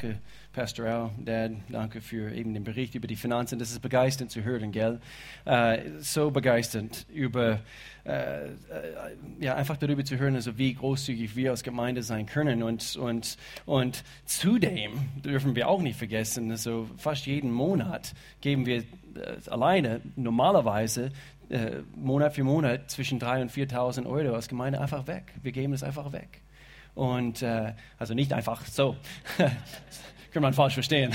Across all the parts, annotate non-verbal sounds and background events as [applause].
Danke, Pastor Al, Dad, danke für eben den Bericht über die Finanzen. Das ist begeisternd zu hören, gell? Äh, so begeisternd über, äh, äh, ja, einfach darüber zu hören, also wie großzügig wir als Gemeinde sein können. Und, und, und zudem dürfen wir auch nicht vergessen, also fast jeden Monat geben wir äh, alleine normalerweise äh, Monat für Monat zwischen 3.000 und 4.000 Euro als Gemeinde einfach weg. Wir geben es einfach weg. Und äh, also nicht einfach so. [laughs] Kann man falsch verstehen.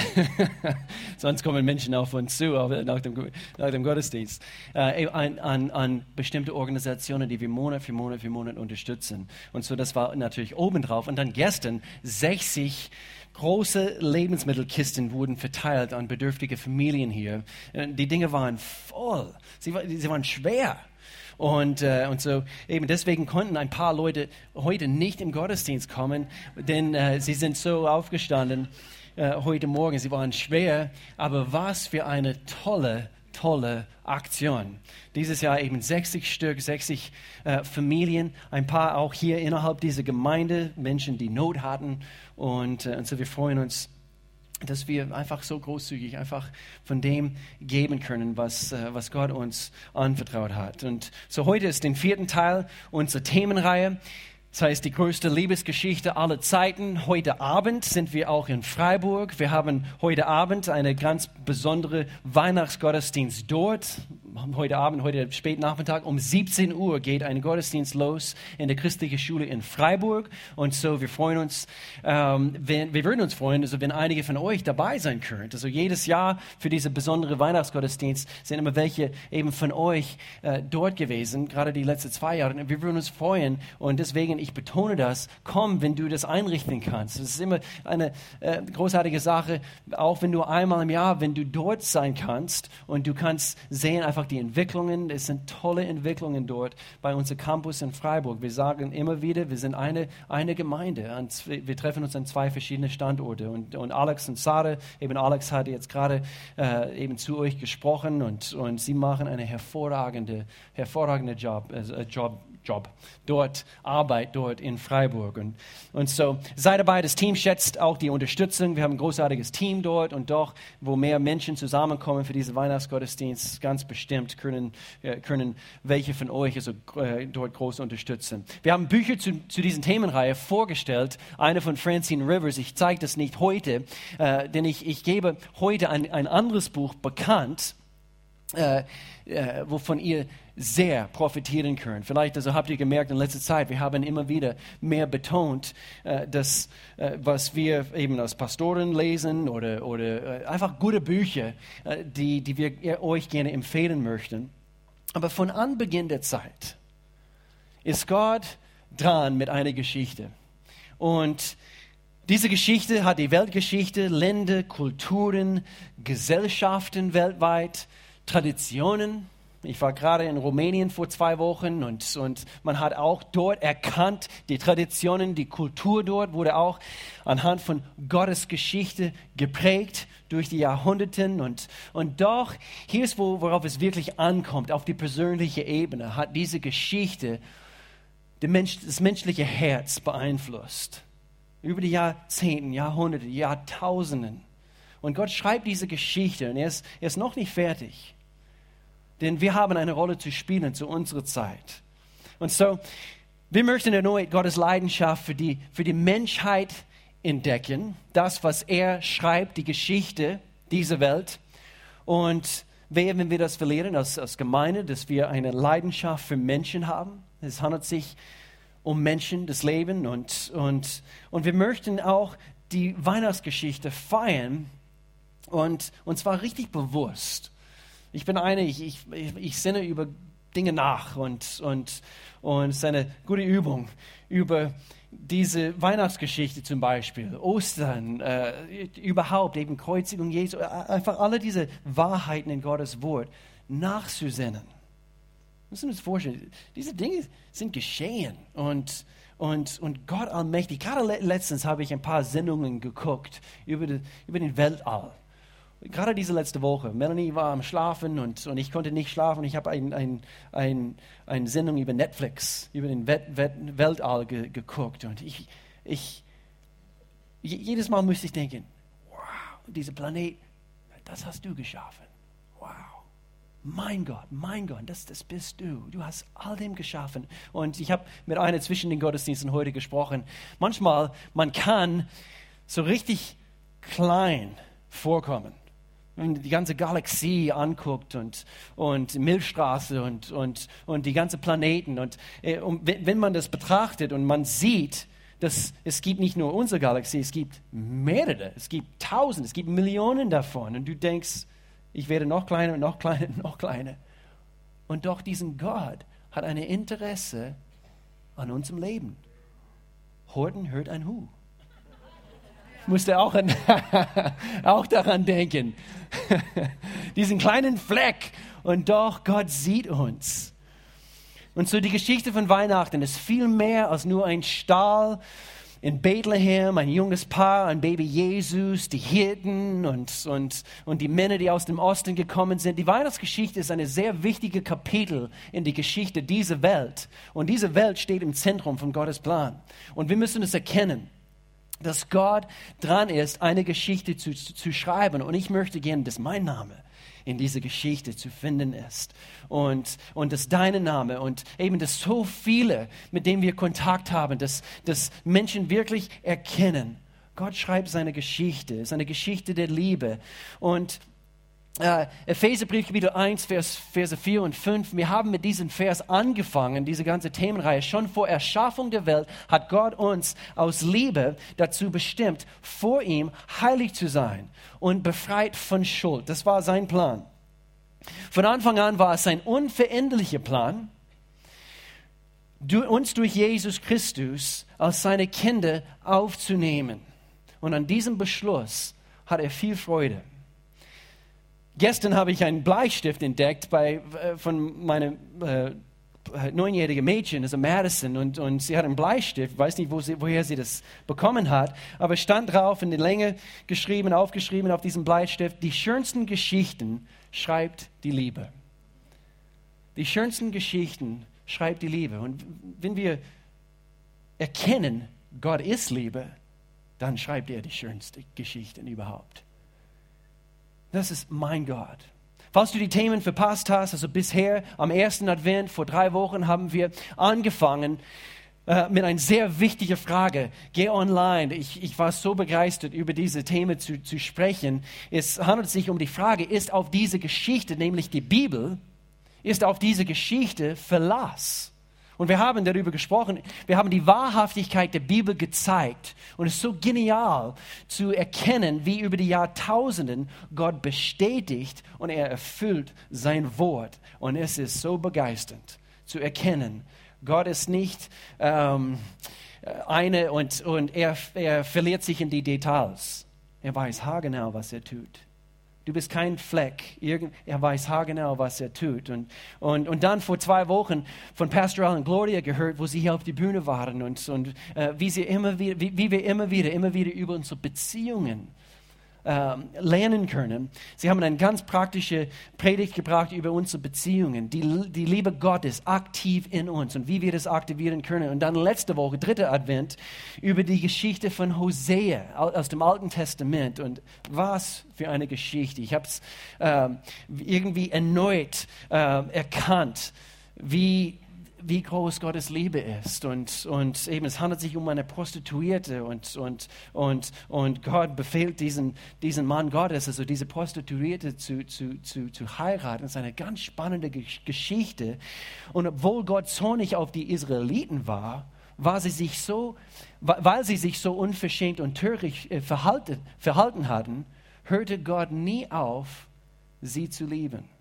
[laughs] Sonst kommen Menschen auf uns zu nach dem, nach dem Gottesdienst. Äh, an, an, an, bestimmte Organisationen, die wir Monat für Monat für Monat unterstützen. Und so, das war natürlich obendrauf. Und dann gestern 60 große Lebensmittelkisten wurden verteilt an bedürftige Familien hier. Äh, die Dinge waren voll. Sie, sie waren schwer. Und, äh, und so eben deswegen konnten ein paar Leute heute nicht im Gottesdienst kommen, denn äh, sie sind so aufgestanden äh, heute Morgen. Sie waren schwer, aber was für eine tolle, tolle Aktion. Dieses Jahr eben 60 Stück, 60 äh, Familien, ein paar auch hier innerhalb dieser Gemeinde, Menschen, die Not hatten. Und, äh, und so wir freuen uns dass wir einfach so großzügig einfach von dem geben können, was, äh, was Gott uns anvertraut hat. Und so heute ist den vierten Teil unserer Themenreihe. Das heißt, die größte Liebesgeschichte aller Zeiten. Heute Abend sind wir auch in Freiburg. Wir haben heute Abend eine ganz besondere Weihnachtsgottesdienst dort heute Abend, heute spät Nachmittag um 17 Uhr geht ein Gottesdienst los in der christlichen Schule in Freiburg. Und so, wir freuen uns, ähm, wenn, wir würden uns freuen, also wenn einige von euch dabei sein könnt. Also jedes Jahr für diese besondere Weihnachtsgottesdienst sind immer welche eben von euch äh, dort gewesen, gerade die letzten zwei Jahre. Wir würden uns freuen und deswegen, ich betone das, komm, wenn du das einrichten kannst. Das ist immer eine äh, großartige Sache, auch wenn du einmal im Jahr, wenn du dort sein kannst und du kannst sehen einfach, einfach die Entwicklungen. Es sind tolle Entwicklungen dort bei unserem Campus in Freiburg. Wir sagen immer wieder, wir sind eine, eine Gemeinde. Wir treffen uns an zwei verschiedene Standorte. Und, und Alex und Sarah, eben Alex hatte jetzt gerade äh, eben zu euch gesprochen und, und sie machen einen hervorragenden hervorragende Job, äh, Job Job dort, Arbeit dort in Freiburg. Und, und so sei dabei, das Team schätzt auch die Unterstützung. Wir haben ein großartiges Team dort und doch, wo mehr Menschen zusammenkommen für diesen Weihnachtsgottesdienst, ganz bestimmt können, äh, können welche von euch also, äh, dort groß unterstützen. Wir haben Bücher zu, zu diesen Themenreihe vorgestellt. Eine von Francine Rivers, ich zeige das nicht heute, äh, denn ich, ich gebe heute ein, ein anderes Buch bekannt, äh, äh, wovon ihr sehr profitieren könnt. Vielleicht also habt ihr gemerkt in letzter Zeit, wir haben immer wieder mehr betont, äh, dass äh, was wir eben als Pastoren lesen oder, oder äh, einfach gute Bücher, äh, die, die wir euch gerne empfehlen möchten. Aber von Anbeginn der Zeit ist Gott dran mit einer Geschichte. Und diese Geschichte hat die Weltgeschichte, Länder, Kulturen, Gesellschaften weltweit, Traditionen, ich war gerade in Rumänien vor zwei Wochen und, und man hat auch dort erkannt, die Traditionen, die Kultur dort wurde auch anhand von Gottes Geschichte geprägt durch die Jahrhunderte. Und, und doch, hier ist, wo, worauf es wirklich ankommt, auf die persönliche Ebene, hat diese Geschichte Mensch, das menschliche Herz beeinflusst. Über die Jahrzehnte, Jahrhunderte, Jahrtausenden. Und Gott schreibt diese Geschichte und er ist, er ist noch nicht fertig. Denn wir haben eine Rolle zu spielen zu unserer Zeit. Und so, wir möchten erneut Gottes Leidenschaft für die, für die Menschheit entdecken. Das, was er schreibt, die Geschichte dieser Welt. Und wenn wir das verlieren als, als Gemeinde, dass wir eine Leidenschaft für Menschen haben. Es handelt sich um Menschen, das Leben. Und, und, und wir möchten auch die Weihnachtsgeschichte feiern. Und, und zwar richtig bewusst. Ich bin eine, ich, ich, ich sinne über Dinge nach und, und, und es ist eine gute Übung über diese Weihnachtsgeschichte zum Beispiel, Ostern, äh, überhaupt eben Kreuzigung Jesu, äh, einfach alle diese Wahrheiten in Gottes Wort nachzusinnen. Wir müssen uns vorstellen, diese Dinge sind geschehen und, und, und Gott allmächtig. Gerade letztens habe ich ein paar Sendungen geguckt über, die, über den Weltall gerade diese letzte Woche, Melanie war am Schlafen und, und ich konnte nicht schlafen. Ich habe eine ein, ein, ein Sendung über Netflix, über den Welt, Welt, Weltall ge, geguckt. Und ich, ich, jedes Mal musste ich denken, dieser Planet, das hast du geschaffen. Wow. Mein Gott, mein Gott, das, das bist du. Du hast all dem geschaffen. Und ich habe mit einer zwischen den Gottesdiensten heute gesprochen. Manchmal, man kann so richtig klein vorkommen. Wenn man die ganze Galaxie anguckt und, und Milchstraße und, und, und die ganze Planeten. Und, äh, und wenn man das betrachtet und man sieht, dass es gibt nicht nur unsere Galaxie, es gibt mehrere, es gibt Tausende, es gibt Millionen davon. Und du denkst, ich werde noch kleiner und noch kleiner und [laughs] noch kleiner. Und doch diesen Gott hat ein Interesse an unserem Leben. Horten hört ein Hu. Musste auch, an, [laughs] auch daran denken. [laughs] Diesen kleinen Fleck. Und doch, Gott sieht uns. Und so die Geschichte von Weihnachten ist viel mehr als nur ein Stall in Bethlehem, ein junges Paar, ein Baby Jesus, die Hirten und, und, und die Männer, die aus dem Osten gekommen sind. Die Weihnachtsgeschichte ist eine sehr wichtige Kapitel in die Geschichte dieser Welt. Und diese Welt steht im Zentrum von Gottes Plan. Und wir müssen es erkennen dass Gott dran ist, eine Geschichte zu, zu, zu schreiben. Und ich möchte gerne, dass mein Name in dieser Geschichte zu finden ist. Und, und dass dein Name und eben, dass so viele, mit denen wir Kontakt haben, dass, dass Menschen wirklich erkennen, Gott schreibt seine Geschichte, es ist eine Geschichte der Liebe. Und Uh, Epheserbrief Kapitel 1, Vers, Verse 4 und 5. Wir haben mit diesem Vers angefangen, diese ganze Themenreihe. Schon vor Erschaffung der Welt hat Gott uns aus Liebe dazu bestimmt, vor ihm heilig zu sein und befreit von Schuld. Das war sein Plan. Von Anfang an war es sein unveränderlicher Plan, uns durch Jesus Christus als seine Kinder aufzunehmen. Und an diesem Beschluss hat er viel Freude. Gestern habe ich einen Bleistift entdeckt bei, äh, von meinem äh, neunjährigen Mädchen, also Madison, und, und sie hat einen Bleistift, weiß nicht, wo sie, woher sie das bekommen hat, aber stand drauf in der Länge geschrieben, aufgeschrieben auf diesem Bleistift, die schönsten Geschichten schreibt die Liebe. Die schönsten Geschichten schreibt die Liebe. Und wenn wir erkennen, Gott ist Liebe, dann schreibt er die schönsten Geschichten überhaupt. Das ist mein Gott. Falls du die Themen verpasst hast, also bisher am ersten Advent vor drei Wochen haben wir angefangen äh, mit einer sehr wichtigen Frage. Geh online. Ich, ich war so begeistert, über diese Themen zu, zu sprechen. Es handelt sich um die Frage, ist auf diese Geschichte, nämlich die Bibel, ist auf diese Geschichte Verlass? Und wir haben darüber gesprochen, wir haben die Wahrhaftigkeit der Bibel gezeigt. Und es ist so genial zu erkennen, wie über die Jahrtausenden Gott bestätigt und er erfüllt sein Wort. Und es ist so begeisternd zu erkennen, Gott ist nicht ähm, eine und, und er, er verliert sich in die Details. Er weiß haargenau, was er tut. Du bist kein Fleck. Er weiß haargenau, was er tut. Und, und, und dann vor zwei Wochen von Pastoral und Gloria gehört, wo sie hier auf die Bühne waren und, und äh, wie, sie immer wieder, wie, wie wir immer wieder, immer wieder über unsere Beziehungen ähm, lernen können. Sie haben eine ganz praktische Predigt gebracht über unsere Beziehungen, die, die Liebe Gottes aktiv in uns und wie wir das aktivieren können. Und dann letzte Woche, dritter Advent, über die Geschichte von Hosea aus dem Alten Testament. Und was für eine Geschichte. Ich habe es äh, irgendwie erneut äh, erkannt, wie wie groß Gottes Liebe ist. Und, und eben, es handelt sich um eine Prostituierte und, und, und, und Gott befehlt diesen, diesen Mann Gottes, also diese Prostituierte zu, zu, zu, zu heiraten. Das ist eine ganz spannende Geschichte. Und obwohl Gott zornig auf die Israeliten war, war sie sich so, weil sie sich so unverschämt und töricht äh, verhalten, verhalten hatten, hörte Gott nie auf, sie zu lieben.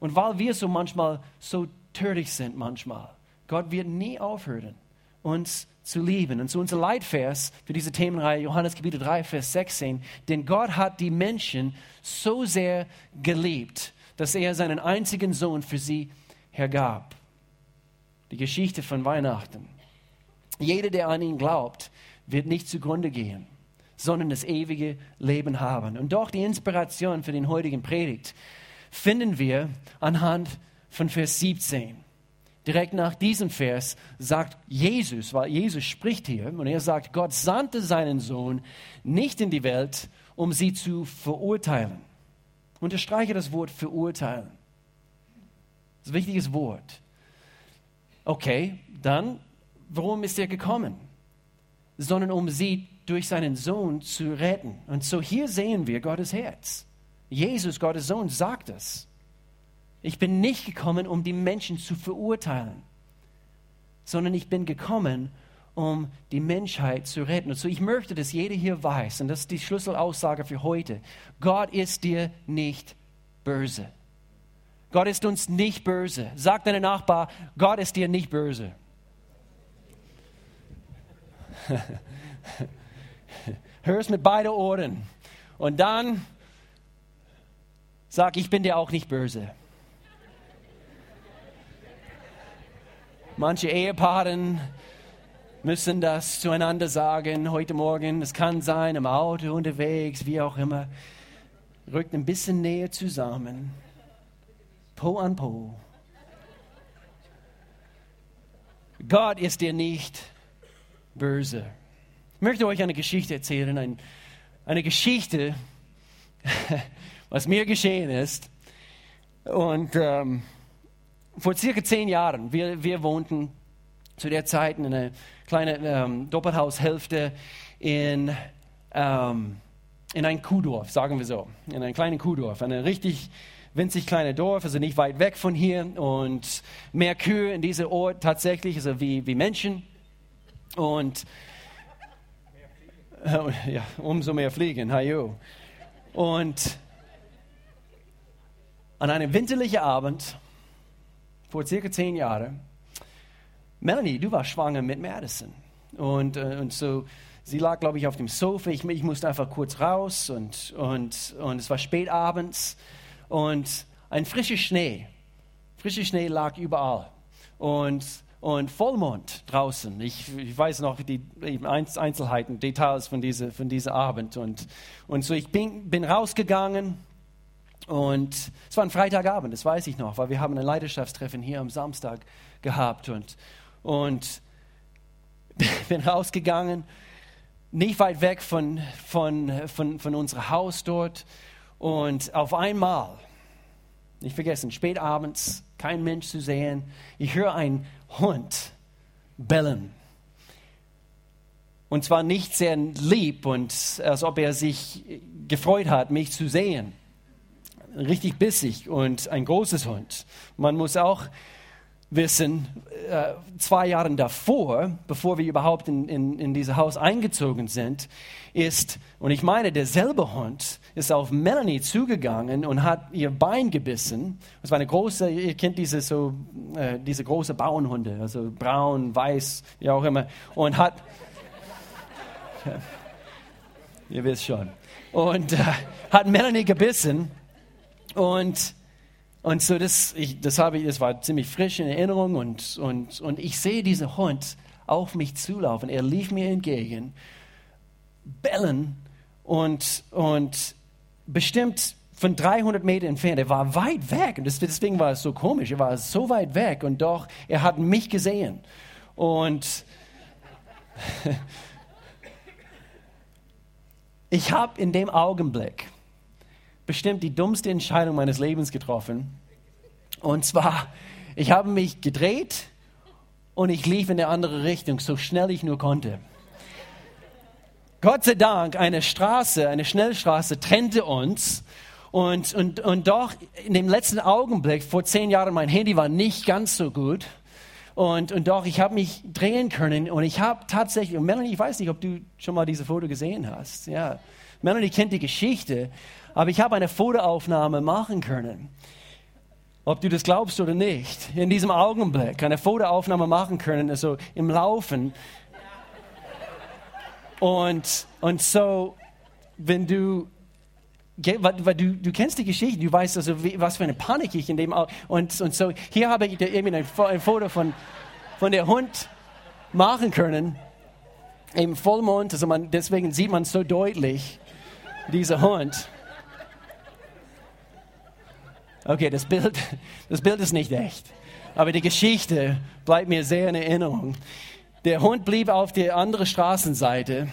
Und weil wir so manchmal so töricht sind, manchmal, Gott wird nie aufhören, uns zu lieben. Und so unser Leitvers für diese Themenreihe, Johannes Kapitel 3, Vers 16, denn Gott hat die Menschen so sehr geliebt, dass er seinen einzigen Sohn für sie hergab. Die Geschichte von Weihnachten. Jeder, der an ihn glaubt, wird nicht zugrunde gehen, sondern das ewige Leben haben. Und doch die Inspiration für den heutigen Predigt finden wir anhand von Vers 17. direkt nach diesem Vers sagt Jesus, weil Jesus spricht hier und er sagt, Gott sandte seinen Sohn nicht in die Welt, um sie zu verurteilen. Unterstreiche das Wort verurteilen. Das ist ein wichtiges Wort. Okay, dann, warum ist er gekommen? Sondern um sie durch seinen Sohn zu retten. Und so hier sehen wir Gottes Herz. Jesus, Gottes Sohn, sagt es. Ich bin nicht gekommen, um die Menschen zu verurteilen, sondern ich bin gekommen, um die Menschheit zu retten. Und so ich möchte, dass jeder hier weiß, und das ist die Schlüsselaussage für heute, Gott ist dir nicht böse. Gott ist uns nicht böse. Sag deinem Nachbar, Gott ist dir nicht böse. [laughs] Hör es mit beiden Ohren. Und dann sag, ich bin dir auch nicht böse. Manche Ehepaare müssen das zueinander sagen heute Morgen. Es kann sein, im Auto, unterwegs, wie auch immer. Rückt ein bisschen näher zusammen. Po an Po. Gott ist dir nicht böse. Ich möchte euch eine Geschichte erzählen. Ein, eine Geschichte, [laughs] was mir geschehen ist. Und ähm, vor circa zehn Jahren, wir, wir wohnten zu der Zeit in einer kleinen ähm, Doppelhaushälfte in, ähm, in ein Kuhdorf, sagen wir so, in einem kleinen Kuhdorf, ein richtig winzig kleines Dorf, also nicht weit weg von hier und mehr Kühe in diesem Ort tatsächlich, also wie, wie Menschen und äh, [laughs] ja, umso mehr fliegen, hajo. Und an einem winterlichen Abend vor circa zehn Jahren, Melanie, du warst schwanger mit Madison. Und, äh, und so, sie lag, glaube ich, auf dem Sofa. Ich, ich musste einfach kurz raus und, und, und es war spät abends und ein frischer Schnee. Frischer Schnee lag überall. Und, und Vollmond draußen. Ich, ich weiß noch die Einzelheiten, Details von diesem von dieser Abend. Und, und so, ich bin, bin rausgegangen und es war ein Freitagabend, das weiß ich noch, weil wir haben ein Leidenschaftstreffen hier am Samstag gehabt und, und [laughs] bin rausgegangen, nicht weit weg von, von, von, von unserem Haus dort. Und auf einmal, nicht vergessen, spät abends, kein Mensch zu sehen, ich höre einen Hund bellen. Und zwar nicht sehr lieb und als ob er sich gefreut hat, mich zu sehen richtig bissig und ein großes Hund. Man muss auch wissen, äh, zwei Jahre davor, bevor wir überhaupt in, in, in dieses Haus eingezogen sind, ist, und ich meine, derselbe Hund ist auf Melanie zugegangen und hat ihr Bein gebissen. Es war eine große, ihr kennt diese, so, äh, diese große Bauernhunde, also braun, weiß, wie auch immer, und hat, [laughs] ihr wisst schon, und äh, hat Melanie gebissen und, und so, das, ich, das, habe ich, das war ziemlich frisch in Erinnerung und, und, und ich sehe diesen Hund auf mich zulaufen. Er lief mir entgegen, bellen und, und bestimmt von 300 Metern entfernt. Er war weit weg und deswegen war es so komisch. Er war so weit weg und doch, er hat mich gesehen. Und [laughs] ich habe in dem Augenblick bestimmt die dummste Entscheidung meines Lebens getroffen. Und zwar, ich habe mich gedreht und ich lief in eine andere Richtung, so schnell ich nur konnte. Gott sei Dank, eine Straße, eine Schnellstraße trennte uns. Und, und, und doch, in dem letzten Augenblick, vor zehn Jahren, mein Handy war nicht ganz so gut. Und, und doch, ich habe mich drehen können und ich habe tatsächlich, Melanie, ich weiß nicht, ob du schon mal diese Foto gesehen hast. Ja, Melanie kennt die Geschichte, aber ich habe eine Fotoaufnahme machen können. Ob du das glaubst oder nicht, in diesem Augenblick eine Fotoaufnahme machen können, also im Laufen. Und, und so, wenn du weil du, du kennst die Geschichte, du weißt also, was für eine Panik ich in dem und und so hier habe ich eben ein, ein Foto von von der Hund machen können im Vollmond, also man, deswegen sieht man so deutlich dieser Hund. Okay, das Bild, [laughs] das Bild ist nicht echt. Aber die Geschichte bleibt mir sehr in Erinnerung. Der Hund blieb auf der anderen Straßenseite.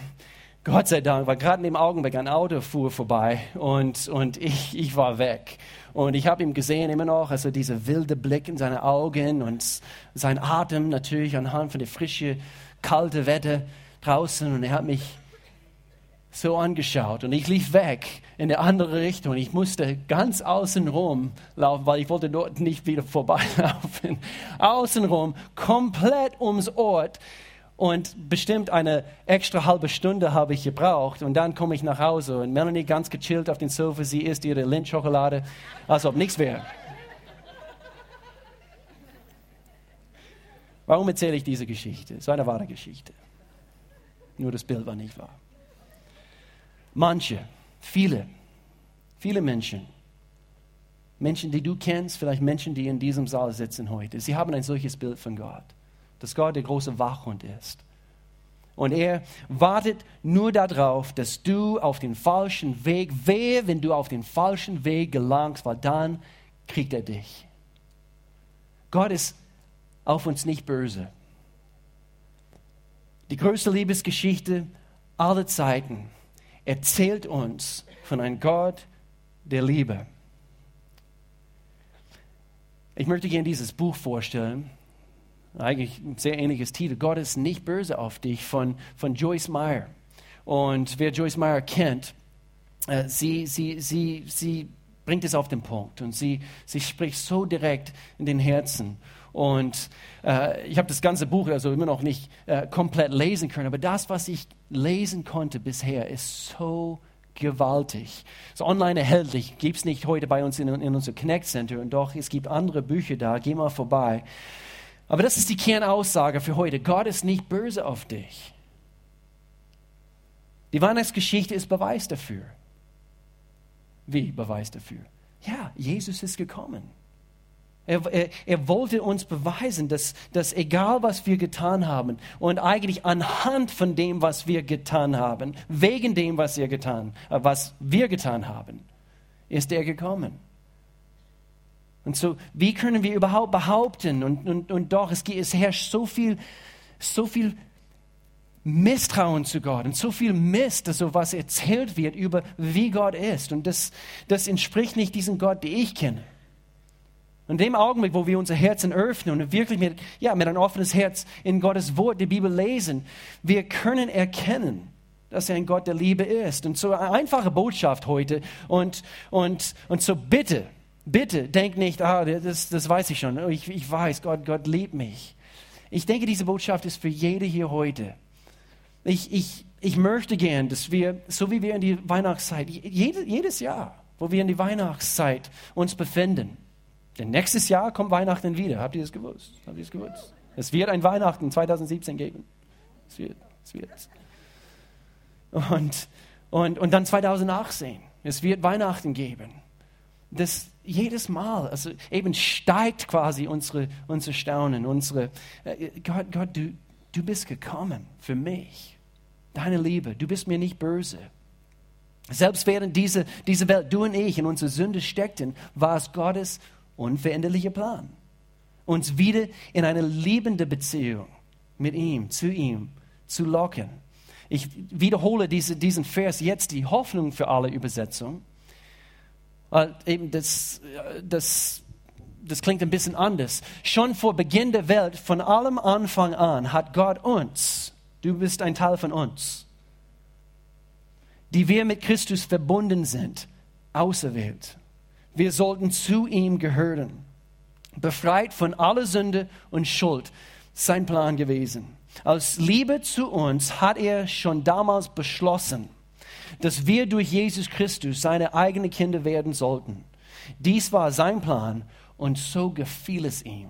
Gott sei Dank, weil gerade in dem Augenblick ein Auto fuhr vorbei und, und ich, ich war weg. Und ich habe ihn gesehen immer noch, also dieser wilde Blick in seine Augen und sein Atem natürlich anhand von der frische, kalte Wetter draußen. Und er hat mich so angeschaut und ich lief weg in eine andere Richtung. Ich musste ganz außenrum laufen, weil ich wollte dort nicht wieder vorbeilaufen. [laughs] Außenrum, komplett ums Ort. Und bestimmt eine extra halbe Stunde habe ich gebraucht. Und dann komme ich nach Hause und Melanie ganz gechillt auf dem Sofa. Sie isst ihre Lindschokolade, als ob nichts wäre. Warum erzähle ich diese Geschichte? Es ist eine wahre Geschichte. Nur das Bild war nicht wahr. Manche, viele, viele Menschen, Menschen, die du kennst, vielleicht Menschen, die in diesem Saal sitzen heute, sie haben ein solches Bild von Gott, dass Gott der große Wachhund ist. Und er wartet nur darauf, dass du auf den falschen Weg, wehe, wenn du auf den falschen Weg gelangst, weil dann kriegt er dich. Gott ist auf uns nicht böse. Die größte Liebesgeschichte aller Zeiten erzählt uns von einem Gott der Liebe. Ich möchte gerne dieses Buch vorstellen. Eigentlich ein sehr ähnliches Titel. Gott ist nicht böse auf dich von, von Joyce Meyer. Und wer Joyce Meyer kennt, äh, sie, sie, sie, sie bringt es auf den Punkt und sie, sie spricht so direkt in den Herzen. Und äh, ich habe das ganze Buch also immer noch nicht äh, komplett lesen können, aber das, was ich lesen konnte bisher, ist so gewaltig. So online erhältlich, gibt es nicht heute bei uns in, in unserem Connect Center und doch, es gibt andere Bücher da, geh mal vorbei. Aber das ist die Kernaussage für heute. Gott ist nicht böse auf dich. Die Weihnachtsgeschichte ist Beweis dafür. Wie Beweis dafür? Ja, Jesus ist gekommen. Er, er, er, wollte uns beweisen, dass, dass egal was wir getan haben und eigentlich anhand von dem, was wir getan haben, wegen dem, was, er getan, äh, was wir getan haben, ist er gekommen. Und so, wie können wir überhaupt behaupten, und, und, und doch, es, es herrscht so viel, so viel Misstrauen zu Gott und so viel Mist, also was erzählt wird über wie Gott ist. Und das, das entspricht nicht diesem Gott, den ich kenne. In dem Augenblick, wo wir unser Herzen öffnen und wirklich mit, ja, mit ein offenes Herz in Gottes Wort, die Bibel lesen, wir können erkennen, dass er ein Gott der Liebe ist. Und so eine einfache Botschaft heute. Und, und, und so bitte, bitte, denk nicht, ah, das, das weiß ich schon. Ich, ich weiß, Gott, Gott liebt mich. Ich denke, diese Botschaft ist für jede hier heute. Ich, ich, ich möchte gern, dass wir, so wie wir in die Weihnachtszeit, jede, jedes Jahr, wo wir in die Weihnachtszeit uns befinden, denn nächstes Jahr kommt Weihnachten wieder. Habt ihr das gewusst? Habt ihr das gewusst? Es wird ein Weihnachten 2017 geben. Es wird. Es wird. Und, und, und dann 2018. Es wird Weihnachten geben. Das jedes Mal, also eben steigt quasi unsere, unser Staunen, unsere, äh, Gott, Gott, du, du bist gekommen für mich. Deine Liebe, du bist mir nicht böse. Selbst während diese, diese Welt, du und ich in unserer Sünde steckten, war es Gottes unveränderlicher Plan. Uns wieder in eine liebende Beziehung mit ihm, zu ihm zu locken. Ich wiederhole diese, diesen Vers jetzt, die Hoffnung für alle Übersetzung. Weil eben das, das, das klingt ein bisschen anders. Schon vor Beginn der Welt, von allem Anfang an, hat Gott uns, du bist ein Teil von uns, die wir mit Christus verbunden sind, auserwählt wir sollten zu ihm gehören. Befreit von aller Sünde und Schuld. Sein Plan gewesen. Aus Liebe zu uns hat er schon damals beschlossen, dass wir durch Jesus Christus seine eigenen Kinder werden sollten. Dies war sein Plan und so gefiel es ihm.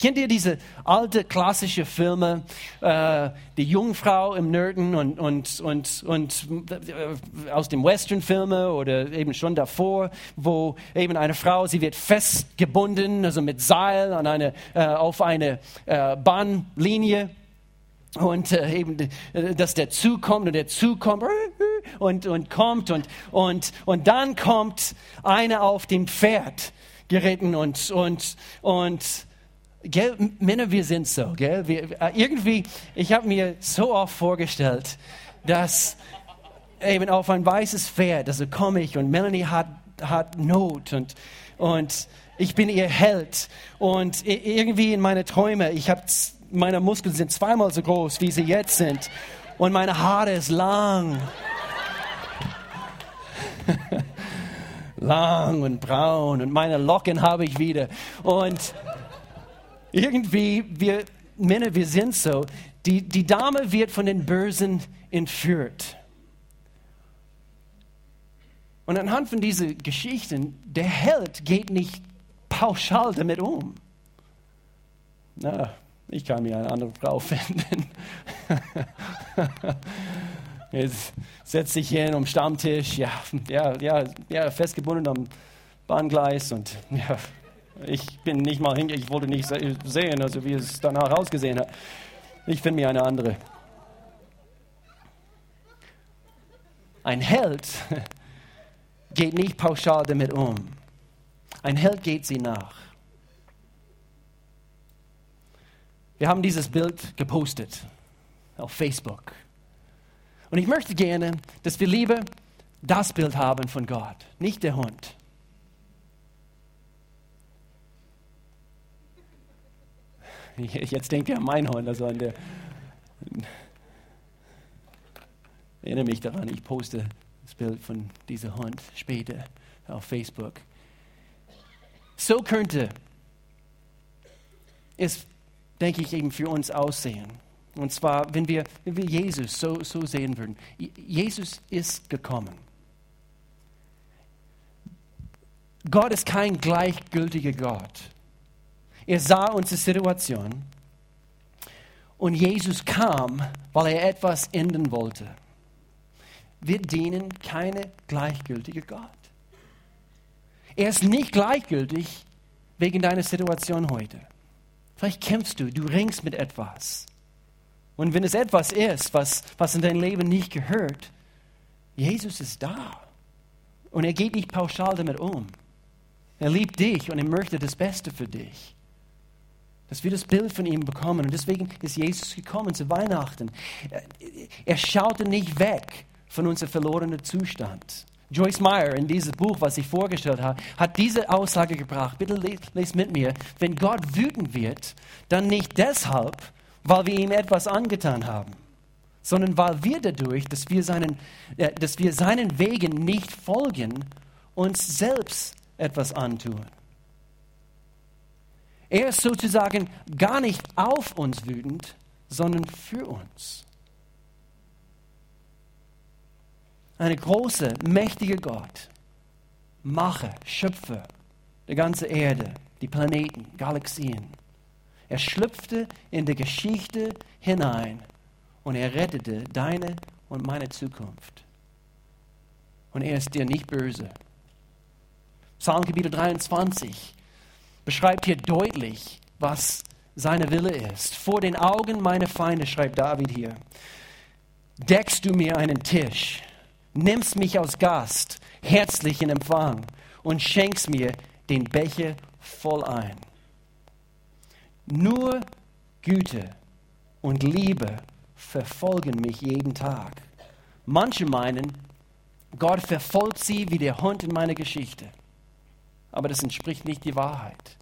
Kennt ihr diese alte klassische Filme, äh, die Jungfrau im Nörden und, und, und, und äh, aus dem Western-Filme oder eben schon davor, wo eben eine Frau, sie wird festgebunden, also mit Seil an eine, äh, auf eine äh, Bahnlinie und äh, eben, äh, dass der Zug kommt und der Zug kommt und, und kommt und, und, und dann kommt einer auf dem Pferd geritten und, und, und gell, Männer, wir sind so, gell? Wir, äh, irgendwie, ich habe mir so oft vorgestellt, dass eben auf ein weißes Pferd, also komme ich und Melanie hat, hat Not und, und ich bin ihr Held und irgendwie in meine Träume, ich habe meine Muskeln sind zweimal so groß, wie sie jetzt sind und meine Haare ist lang. [laughs] lang und braun und meine Locken habe ich wieder und irgendwie wir Männer, wir sind so, die, die Dame wird von den Bösen entführt. Und anhand von diesen Geschichten, der Held geht nicht pauschal damit um. Na, ich kann mir eine andere Frau [laughs] finden. Jetzt setzt sich hin am Stammtisch, ja, ja, ja, ja, festgebunden am Bahngleis und ja, ich bin nicht mal hingegangen, ich wollte nicht sehen, also wie es danach ausgesehen hat. Ich finde mir eine andere. Ein Held [laughs] geht nicht pauschal damit um. Ein Held geht sie nach. Wir haben dieses Bild gepostet auf Facebook. Und ich möchte gerne, dass wir lieber das Bild haben von Gott, nicht der Hund. [laughs] Jetzt denkt ihr an mein Hund, also an der. Ich erinnere mich daran, ich poste das Bild von diesem Hund später auf Facebook. So könnte es, denke ich, eben für uns aussehen. Und zwar, wenn wir, wenn wir Jesus so, so sehen würden. Jesus ist gekommen. Gott ist kein gleichgültiger Gott. Er sah unsere Situation und Jesus kam, weil er etwas ändern wollte. Wir dienen keine gleichgültige Gott. Er ist nicht gleichgültig wegen deiner Situation heute. Vielleicht kämpfst du, du ringst mit etwas. Und wenn es etwas ist, was, was in dein Leben nicht gehört, Jesus ist da. Und er geht nicht pauschal damit um. Er liebt dich und er möchte das Beste für dich dass wir das Bild von ihm bekommen. Und deswegen ist Jesus gekommen zu Weihnachten. Er schaute nicht weg von unserem verlorenen Zustand. Joyce Meyer in diesem Buch, was ich vorgestellt habe, hat diese Aussage gebracht. Bitte lest mit mir. Wenn Gott wütend wird, dann nicht deshalb, weil wir ihm etwas angetan haben, sondern weil wir dadurch, dass wir seinen, äh, dass wir seinen Wegen nicht folgen, uns selbst etwas antun. Er ist sozusagen gar nicht auf uns wütend, sondern für uns. Eine große, mächtige Gott, Macher, Schöpfer der ganzen Erde, die Planeten, Galaxien. Er schlüpfte in die Geschichte hinein und er rettete deine und meine Zukunft. Und er ist dir nicht böse. Psalmgebiete 23 beschreibt hier deutlich, was seine Wille ist. Vor den Augen meiner Feinde, schreibt David hier, deckst du mir einen Tisch, nimmst mich als Gast herzlich in Empfang und schenkst mir den Becher voll ein. Nur Güte und Liebe verfolgen mich jeden Tag. Manche meinen, Gott verfolgt sie wie der Hund in meiner Geschichte aber das entspricht nicht die Wahrheit.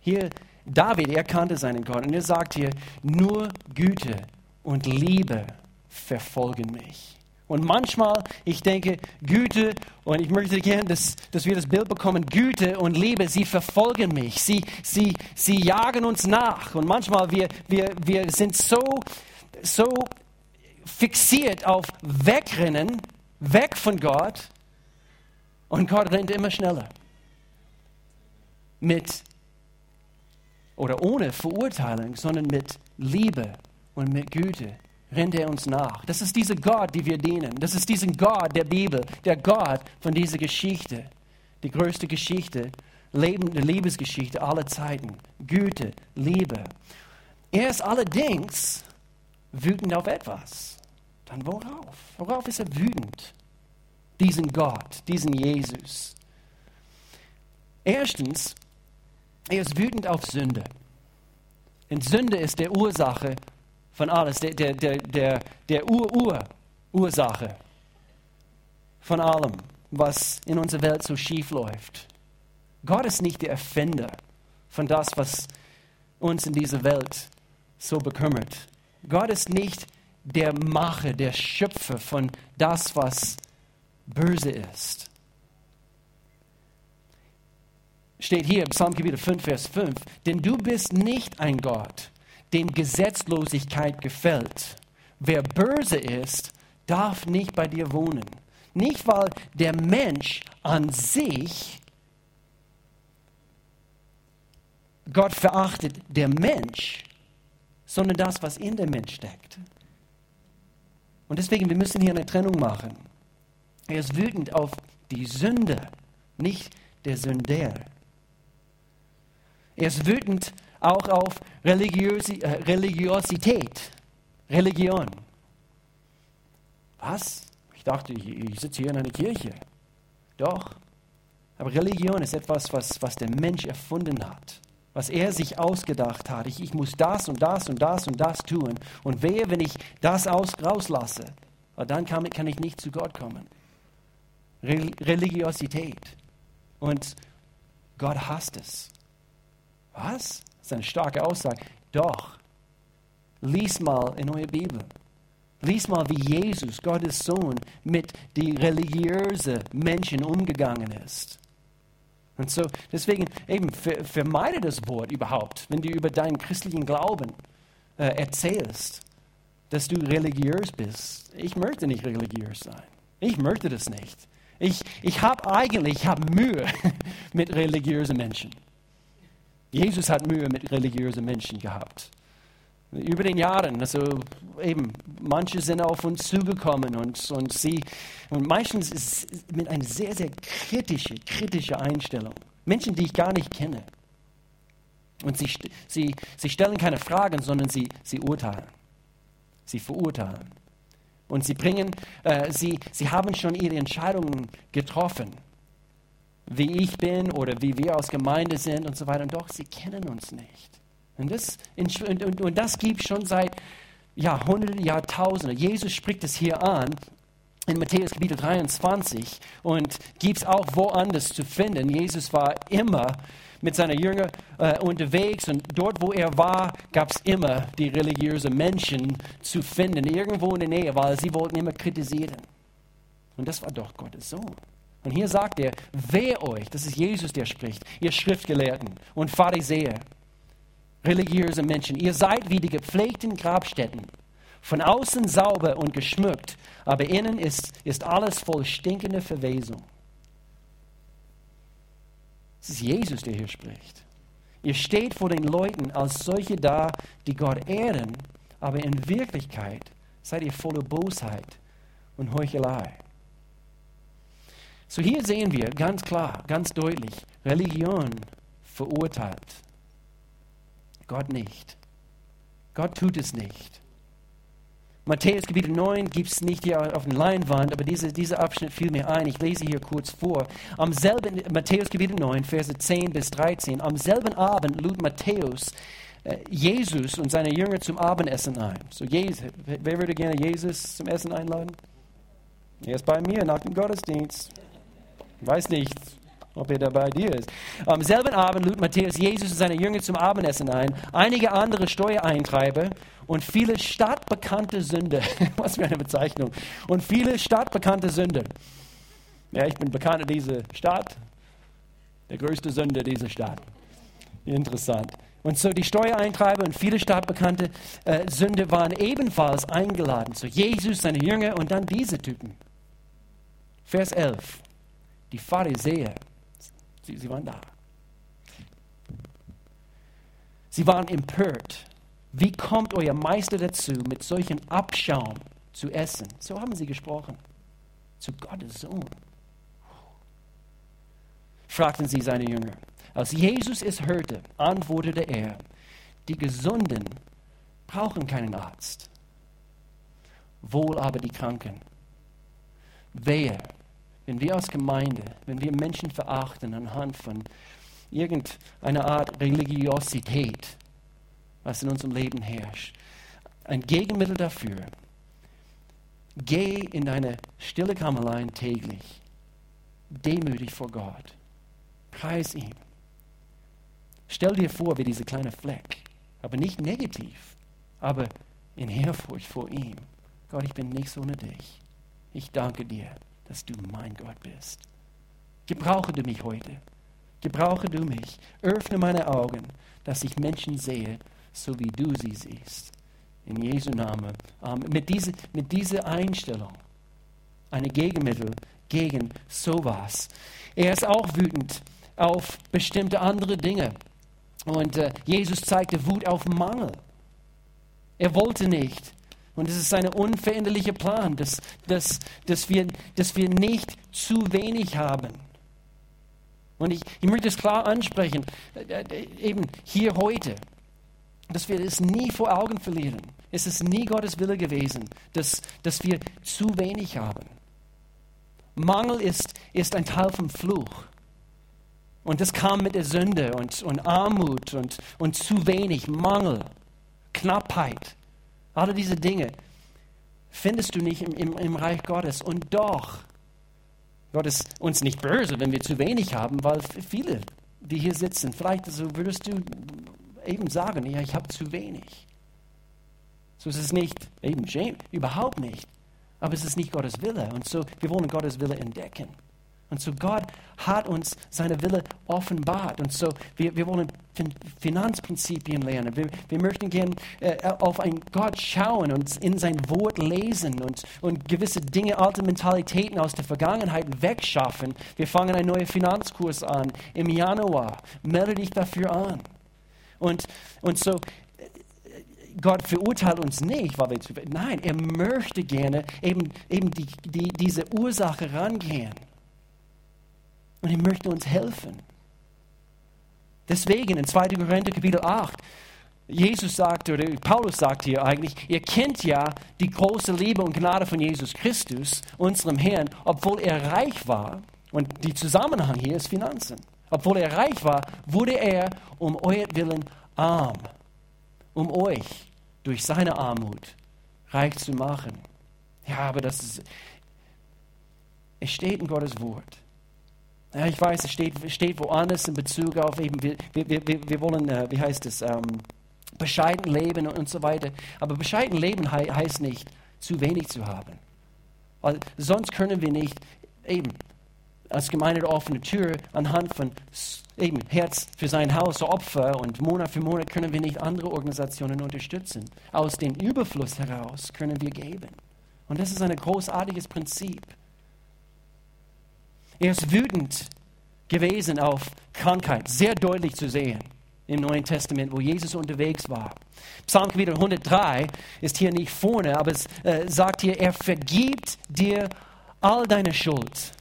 Hier, David erkannte seinen Gott und er sagt hier, nur Güte und Liebe verfolgen mich. Und manchmal, ich denke, Güte, und ich möchte gerne, dass, dass wir das Bild bekommen, Güte und Liebe, sie verfolgen mich, sie, sie, sie jagen uns nach. Und manchmal, wir, wir, wir sind so, so fixiert auf Wegrennen, weg von Gott, und Gott rennt immer schneller mit oder ohne Verurteilung, sondern mit Liebe und mit Güte rennt er uns nach. Das ist dieser Gott, die wir dienen. Das ist dieser Gott der Bibel, der Gott von dieser Geschichte, die größte Geschichte, lebende Liebesgeschichte aller Zeiten. Güte, Liebe. Er ist allerdings wütend auf etwas. Dann worauf? Worauf ist er wütend? Diesen Gott, diesen Jesus. Erstens, er ist wütend auf Sünde. Und Sünde ist der Ursache von alles, der, der, der, der, der Ur-Ur-Ursache von allem, was in unserer Welt so schief läuft. Gott ist nicht der Erfinder von das, was uns in dieser Welt so bekümmert. Gott ist nicht der Macher, der Schöpfer von das, was böse ist. Steht hier im Psalm 5, Vers 5, denn du bist nicht ein Gott, dem Gesetzlosigkeit gefällt. Wer böse ist, darf nicht bei dir wohnen. Nicht, weil der Mensch an sich Gott verachtet, der Mensch, sondern das, was in dem Mensch steckt. Und deswegen, wir müssen hier eine Trennung machen. Er ist wütend auf die Sünde, nicht der Sünder. Er ist wütend auch auf Religiösi äh, Religiosität, Religion. Was? Ich dachte, ich, ich sitze hier in einer Kirche. Doch. Aber Religion ist etwas, was, was der Mensch erfunden hat was er sich ausgedacht hat. Ich, ich muss das und das und das und das tun. Und wehe, wenn ich das aus, rauslasse, dann kann, kann ich nicht zu Gott kommen. Re Religiosität. Und Gott hasst es. Was? Das ist eine starke Aussage. Doch. Lies mal in eurer Bibel. Lies mal, wie Jesus, Gottes Sohn, mit den religiösen Menschen umgegangen ist. Und so, deswegen eben vermeide das Wort überhaupt, wenn du über deinen christlichen Glauben äh, erzählst, dass du religiös bist. Ich möchte nicht religiös sein. Ich möchte das nicht. Ich, ich habe eigentlich ich hab Mühe [laughs] mit religiösen Menschen. Jesus hat Mühe mit religiösen Menschen gehabt über den Jahren. Also eben, manche sind auf uns zugekommen und, und sie, und meistens ist mit einer sehr, sehr kritischen, kritischen Einstellung. Menschen, die ich gar nicht kenne. Und sie, sie, sie stellen keine Fragen, sondern sie, sie urteilen. Sie verurteilen. Und sie bringen, äh, sie, sie haben schon ihre Entscheidungen getroffen, wie ich bin oder wie wir als Gemeinde sind und so weiter. Und doch, sie kennen uns nicht. Und das, und, und, das gibt schon seit Jahrhunderten, Jahrtausenden. Jesus spricht es hier an in Matthäus Kapitel 23 und gibt es auch woanders zu finden. Jesus war immer mit seinen Jüngern äh, unterwegs und dort, wo er war, gab es immer die religiösen Menschen zu finden, irgendwo in der Nähe, weil sie wollten immer kritisieren. Und das war doch Gottes Sohn. Und hier sagt er, wehe euch, das ist Jesus, der spricht, ihr Schriftgelehrten und Pharisäer religiöse Menschen. Ihr seid wie die gepflegten Grabstätten, von außen sauber und geschmückt, aber innen ist, ist alles voll stinkender Verwesung. Es ist Jesus, der hier spricht. Ihr steht vor den Leuten als solche da, die Gott ehren, aber in Wirklichkeit seid ihr voller Bosheit und Heuchelei. So hier sehen wir ganz klar, ganz deutlich, Religion verurteilt. Gott nicht. Gott tut es nicht. Matthäus Kapitel 9 gibt es nicht hier auf der Leinwand, aber diese, dieser Abschnitt fiel mir ein. Ich lese hier kurz vor. Am selben, Matthäus Kapitel 9, Verse 10 bis 13. Am selben Abend lud Matthäus äh, Jesus und seine Jünger zum Abendessen ein. So, Jesus, wer würde gerne Jesus zum Essen einladen? Er ist bei mir nach dem Gottesdienst. Weiß nicht, ob er dabei dir ist. Am selben Abend lud Matthäus Jesus und seine Jünger zum Abendessen ein, einige andere Steuereintreiber und viele stadtbekannte Sünder. [laughs] Was für eine Bezeichnung. Und viele stadtbekannte Sünder. Ja, ich bin bekannt in dieser Stadt, der größte Sünder dieser Stadt. Interessant. Und so die Steuereintreiber und viele stadtbekannte äh, Sünder waren ebenfalls eingeladen. So Jesus, seine Jünger und dann diese Typen. Vers 11. Die Pharisäer Sie, sie waren da. Sie waren empört. Wie kommt euer Meister dazu, mit solchem Abschaum zu essen? So haben sie gesprochen. Zu Gottes Sohn. Fragten sie seine Jünger. Als Jesus es hörte, antwortete er, die Gesunden brauchen keinen Arzt, wohl aber die Kranken. Wehe, wenn wir als Gemeinde, wenn wir Menschen verachten anhand von irgendeiner Art Religiosität, was in unserem Leben herrscht, ein Gegenmittel dafür, geh in deine stille Kammerlein täglich, demütig vor Gott, preis ihm. Stell dir vor, wie dieser kleine Fleck, aber nicht negativ, aber in Ehrfurcht vor ihm. Gott, ich bin nichts ohne dich. Ich danke dir, dass du mein Gott bist. Gebrauche du mich heute. Gebrauche du mich. Öffne meine Augen, dass ich Menschen sehe, so wie du sie siehst. In Jesu Namen. Amen. Mit, diese, mit dieser Einstellung, eine Gegenmittel gegen sowas. Er ist auch wütend auf bestimmte andere Dinge. Und äh, Jesus zeigte Wut auf Mangel. Er wollte nicht. Und es ist ein unveränderlicher Plan, dass, dass, dass, wir, dass wir nicht zu wenig haben. Und ich, ich möchte es klar ansprechen, äh, äh, eben hier heute, dass wir es nie vor Augen verlieren. Es ist nie Gottes Wille gewesen, dass, dass wir zu wenig haben. Mangel ist, ist ein Teil vom Fluch. Und das kam mit der Sünde und, und Armut und, und zu wenig, Mangel, Knappheit. Alle diese Dinge findest du nicht im, im, im Reich Gottes. Und doch, Gott ist uns nicht böse, wenn wir zu wenig haben, weil viele, die hier sitzen, vielleicht so würdest du eben sagen, ja, ich habe zu wenig. So ist es nicht, eben, überhaupt nicht. Aber es ist nicht Gottes Wille. Und so, wir wollen Gottes Wille entdecken. Und so Gott hat uns seine Wille offenbart. Und so wir, wir wollen Finanzprinzipien lernen. Wir, wir möchten gerne äh, auf einen Gott schauen und in sein Wort lesen und, und gewisse Dinge, alte Mentalitäten aus der Vergangenheit wegschaffen. Wir fangen einen neuen Finanzkurs an im Januar. Melde dich dafür an. Und, und so Gott verurteilt uns nicht, weil wir zu Nein, er möchte gerne eben, eben die, die, diese Ursache rangehen. Und er möchte uns helfen. Deswegen in 2. Korinther Kapitel 8, Jesus sagt, oder Paulus sagt hier eigentlich, ihr kennt ja die große Liebe und Gnade von Jesus Christus, unserem Herrn, obwohl er reich war. Und der Zusammenhang hier ist Finanzen. Obwohl er reich war, wurde er um euer Willen arm, um euch durch seine Armut reich zu machen. Ja, aber das ist, es steht in Gottes Wort. Ja, ich weiß, es steht, steht woanders in Bezug auf eben, wir, wir, wir, wir wollen, äh, wie heißt es, ähm, bescheiden leben und, und so weiter. Aber bescheiden leben he heißt nicht, zu wenig zu haben. Weil sonst können wir nicht eben als Gemeinde der offene Tür anhand von eben Herz für sein Haus Opfer und Monat für Monat können wir nicht andere Organisationen unterstützen. Aus dem Überfluss heraus können wir geben. Und das ist ein großartiges Prinzip. Er ist wütend gewesen auf Krankheit, sehr deutlich zu sehen im Neuen Testament, wo Jesus unterwegs war. Psalm Kapitel 103 ist hier nicht vorne, aber es äh, sagt hier, er vergibt dir all deine Schuld.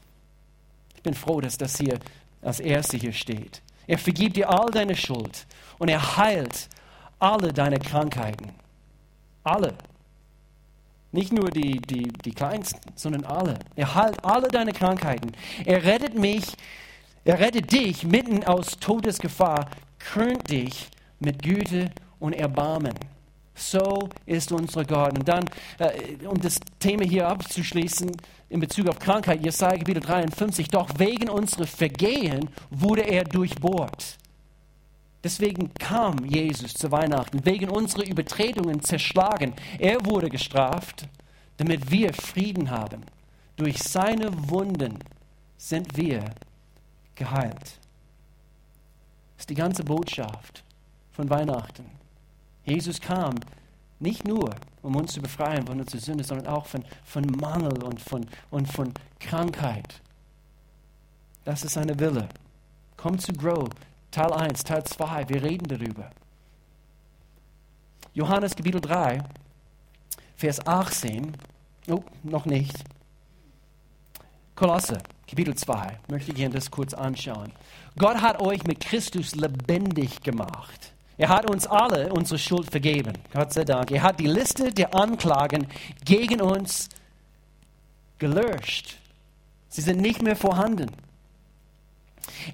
Ich bin froh, dass das hier als Erste hier steht. Er vergibt dir all deine Schuld und er heilt alle deine Krankheiten. Alle. Nicht nur die, die, die kleinsten, sondern alle. Er heilt alle deine Krankheiten. Er rettet mich, er rettet dich mitten aus Todesgefahr, krönt dich mit Güte und Erbarmen. So ist unser Gott. Und dann, äh, um das Thema hier abzuschließen, in Bezug auf Krankheit, Jesaja Kapitel 53, doch wegen unserer Vergehen wurde er durchbohrt. Deswegen kam Jesus zu Weihnachten, wegen unserer Übertretungen zerschlagen. Er wurde gestraft, damit wir Frieden haben. Durch seine Wunden sind wir geheilt. Das ist die ganze Botschaft von Weihnachten. Jesus kam nicht nur, um uns zu befreien von unserer Sünde, sondern auch von, von Mangel und von, und von Krankheit. Das ist seine Wille. Komm zu Grow, Teil 1, Teil 2, wir reden darüber. Johannes Kapitel 3, Vers 18, oh, noch nicht. Kolosse, Kapitel 2, möchte ich Ihnen das kurz anschauen. Gott hat euch mit Christus lebendig gemacht. Er hat uns alle unsere Schuld vergeben, Gott sei Dank. Er hat die Liste der Anklagen gegen uns gelöscht Sie sind nicht mehr vorhanden.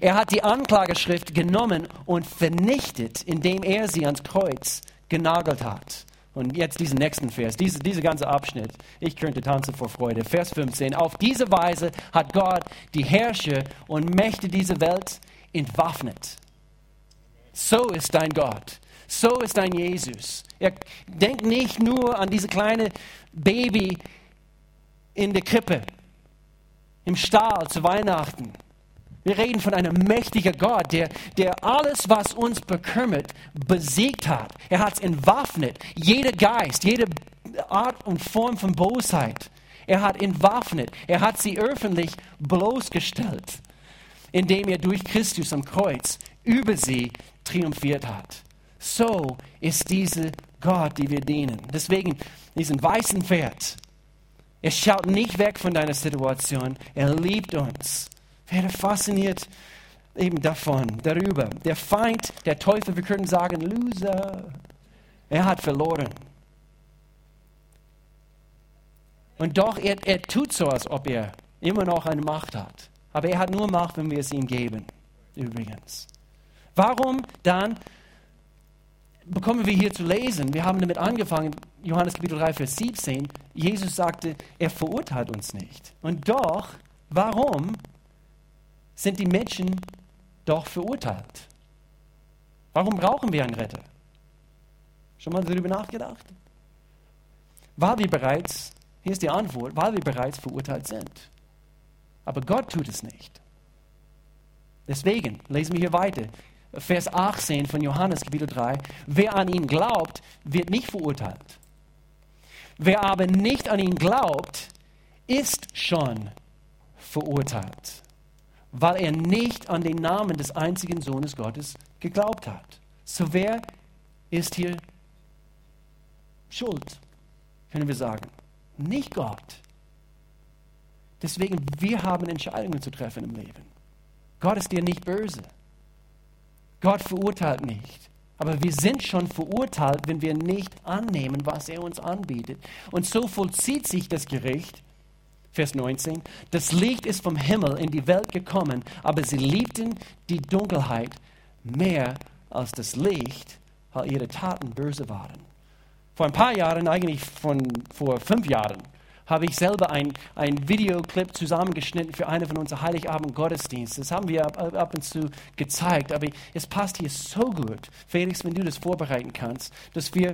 Er hat die Anklageschrift genommen und vernichtet, indem er sie ans Kreuz genagelt hat. Und jetzt diesen nächsten Vers, diese, dieser ganze Abschnitt. Ich könnte tanzen vor Freude. Vers 15. Auf diese Weise hat Gott die Herrscher und Mächte dieser Welt entwaffnet. So ist dein Gott. So ist dein Jesus. Er denkt nicht nur an diese kleine Baby in der Krippe, im Stall zu Weihnachten. Wir reden von einem mächtigen Gott, der, der alles, was uns bekümmert, besiegt hat. Er hat es entwaffnet. Jeder Geist, jede Art und Form von Bosheit. Er hat entwaffnet. Er hat sie öffentlich bloßgestellt, indem er durch Christus am Kreuz über sie triumphiert hat. So ist diese Gott, die wir dienen. Deswegen diesen weißen Pferd. Er schaut nicht weg von deiner Situation. Er liebt uns werde fasziniert eben davon, darüber. Der Feind, der Teufel, wir können sagen, Loser, er hat verloren. Und doch, er, er tut so, als ob er immer noch eine Macht hat. Aber er hat nur Macht, wenn wir es ihm geben, übrigens. Warum dann bekommen wir hier zu lesen? Wir haben damit angefangen, Johannes Kapitel 3, Vers 17. Jesus sagte, er verurteilt uns nicht. Und doch, warum sind die Menschen doch verurteilt. Warum brauchen wir einen Retter? Schon mal darüber nachgedacht? Weil wir bereits, hier ist die Antwort, weil wir bereits verurteilt sind. Aber Gott tut es nicht. Deswegen lesen wir hier weiter. Vers 18 von Johannes Kapitel 3. Wer an ihn glaubt, wird nicht verurteilt. Wer aber nicht an ihn glaubt, ist schon verurteilt weil er nicht an den Namen des einzigen Sohnes Gottes geglaubt hat. So wer ist hier schuld, können wir sagen? Nicht Gott. Deswegen, wir haben Entscheidungen zu treffen im Leben. Gott ist dir nicht böse. Gott verurteilt nicht. Aber wir sind schon verurteilt, wenn wir nicht annehmen, was er uns anbietet. Und so vollzieht sich das Gericht Vers 19. Das Licht ist vom Himmel in die Welt gekommen, aber sie liebten die Dunkelheit mehr als das Licht, weil ihre Taten böse waren. Vor ein paar Jahren, eigentlich von vor fünf Jahren, habe ich selber ein, ein Videoclip zusammengeschnitten für einen von unseren Heiligabend-Gottesdiensten. Das haben wir ab, ab, und zu gezeigt, aber es passt hier so gut, Felix, wenn du das vorbereiten kannst, dass wir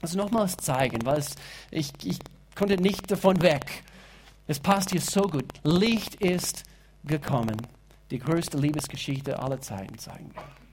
es nochmals zeigen, weil es, ich, ich konnte nicht davon weg. Es passt hier so gut. Licht ist gekommen. Die größte Liebesgeschichte aller Zeiten zeigen wir.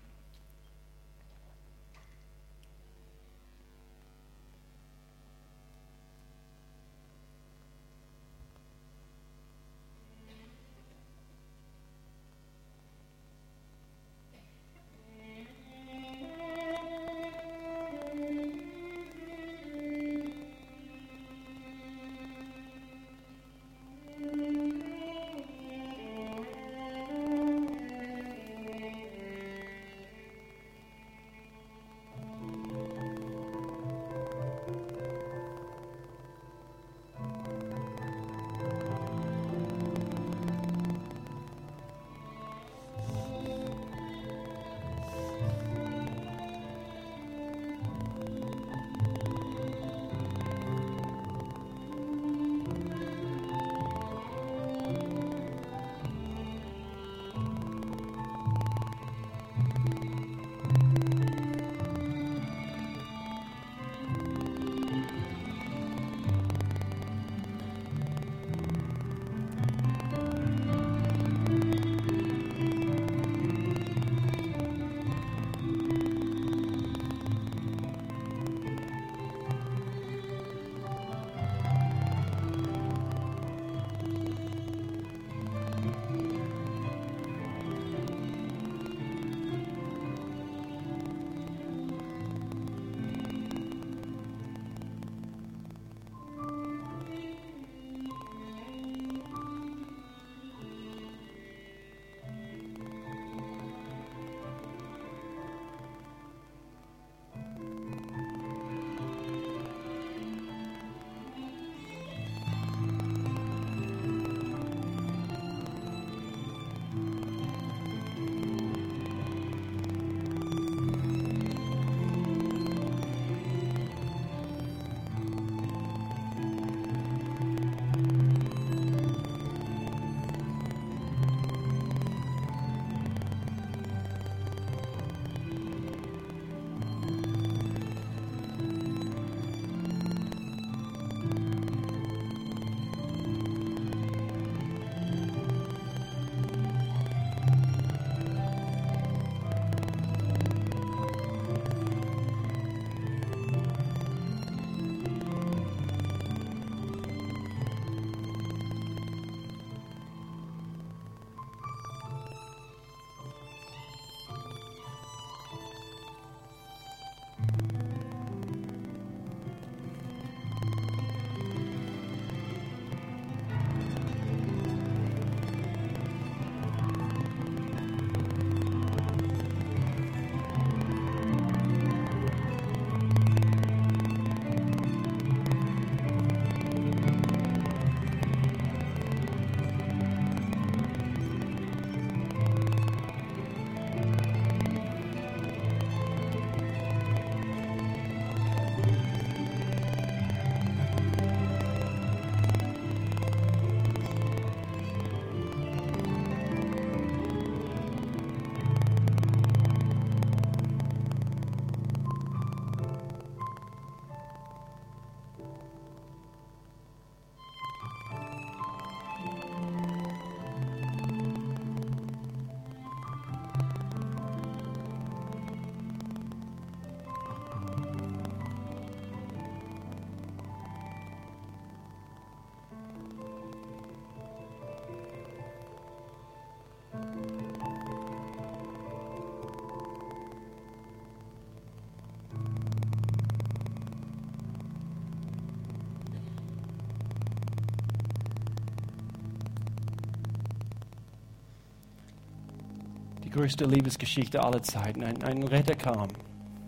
Die größte Liebesgeschichte aller Zeiten. Ein, ein Retter kam.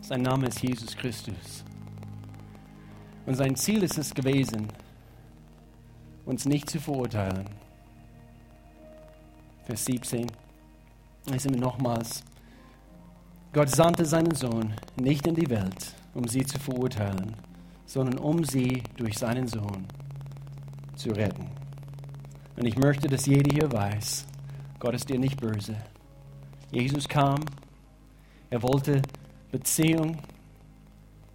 Sein Name ist Jesus Christus. Und sein Ziel ist es gewesen, uns nicht zu verurteilen. Vers 17. Lesen wir nochmals. Gott sandte seinen Sohn nicht in die Welt, um sie zu verurteilen, sondern um sie durch seinen Sohn zu retten. Und ich möchte, dass jeder hier weiß, Gott ist dir nicht böse. Jesus kam, er wollte Beziehung,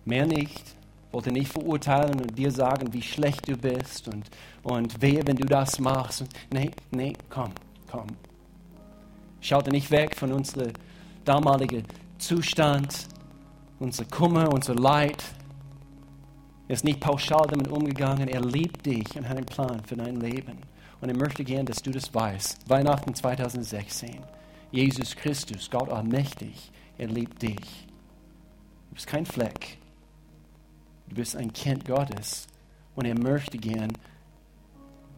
mehr nicht, wollte nicht verurteilen und dir sagen, wie schlecht du bist und, und wehe, wenn du das machst. Nee, nee, komm, komm. Schaute nicht weg von unserem damaligen Zustand, unser Kummer, unser Leid. Er ist nicht pauschal damit umgegangen. Er liebt dich und hat einen Plan für dein Leben. Und er möchte gern, dass du das weißt. Weihnachten 2016. Jesus Christus, Gott allmächtig, er liebt dich. Du bist kein Fleck. Du bist ein Kind Gottes. Und er möchte gern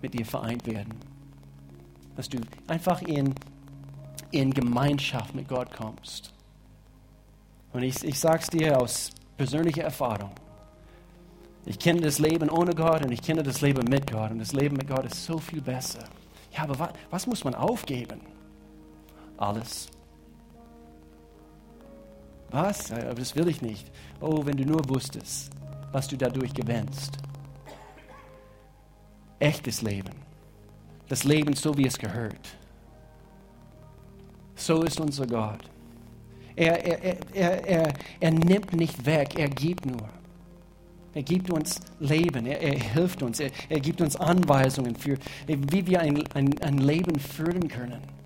mit dir vereint werden. Dass du einfach in, in Gemeinschaft mit Gott kommst. Und ich, ich sage es dir aus persönlicher Erfahrung. Ich kenne das Leben ohne Gott und ich kenne das Leben mit Gott. Und das Leben mit Gott ist so viel besser. Ja, aber was, was muss man aufgeben? Alles. Was? Aber das will ich nicht. Oh, wenn du nur wusstest, was du dadurch gewinnst. Echtes Leben. Das Leben so, wie es gehört. So ist unser Gott. Er, er, er, er, er nimmt nicht weg, er gibt nur. Er gibt uns Leben, er, er hilft uns, er, er, gibt uns Anweisungen für, wie wir ein, ein, ein Leben führen können.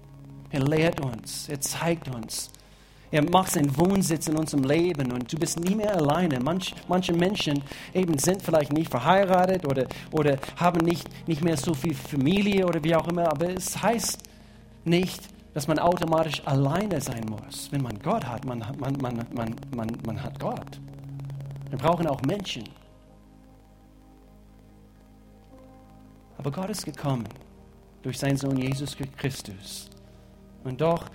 Er lehrt uns, er zeigt uns. Er macht seinen Wohnsitz in unserem Leben und du bist nie mehr alleine. Manch, manche Menschen eben sind vielleicht nicht verheiratet oder, oder haben nicht, nicht mehr so viel Familie oder wie auch immer, aber es heißt nicht, dass man automatisch alleine sein muss. Wenn man Gott hat, man, man, man, man, man, man hat Gott. Wir brauchen auch Menschen. Aber Gott ist gekommen durch seinen Sohn Jesus Christus. Und doch,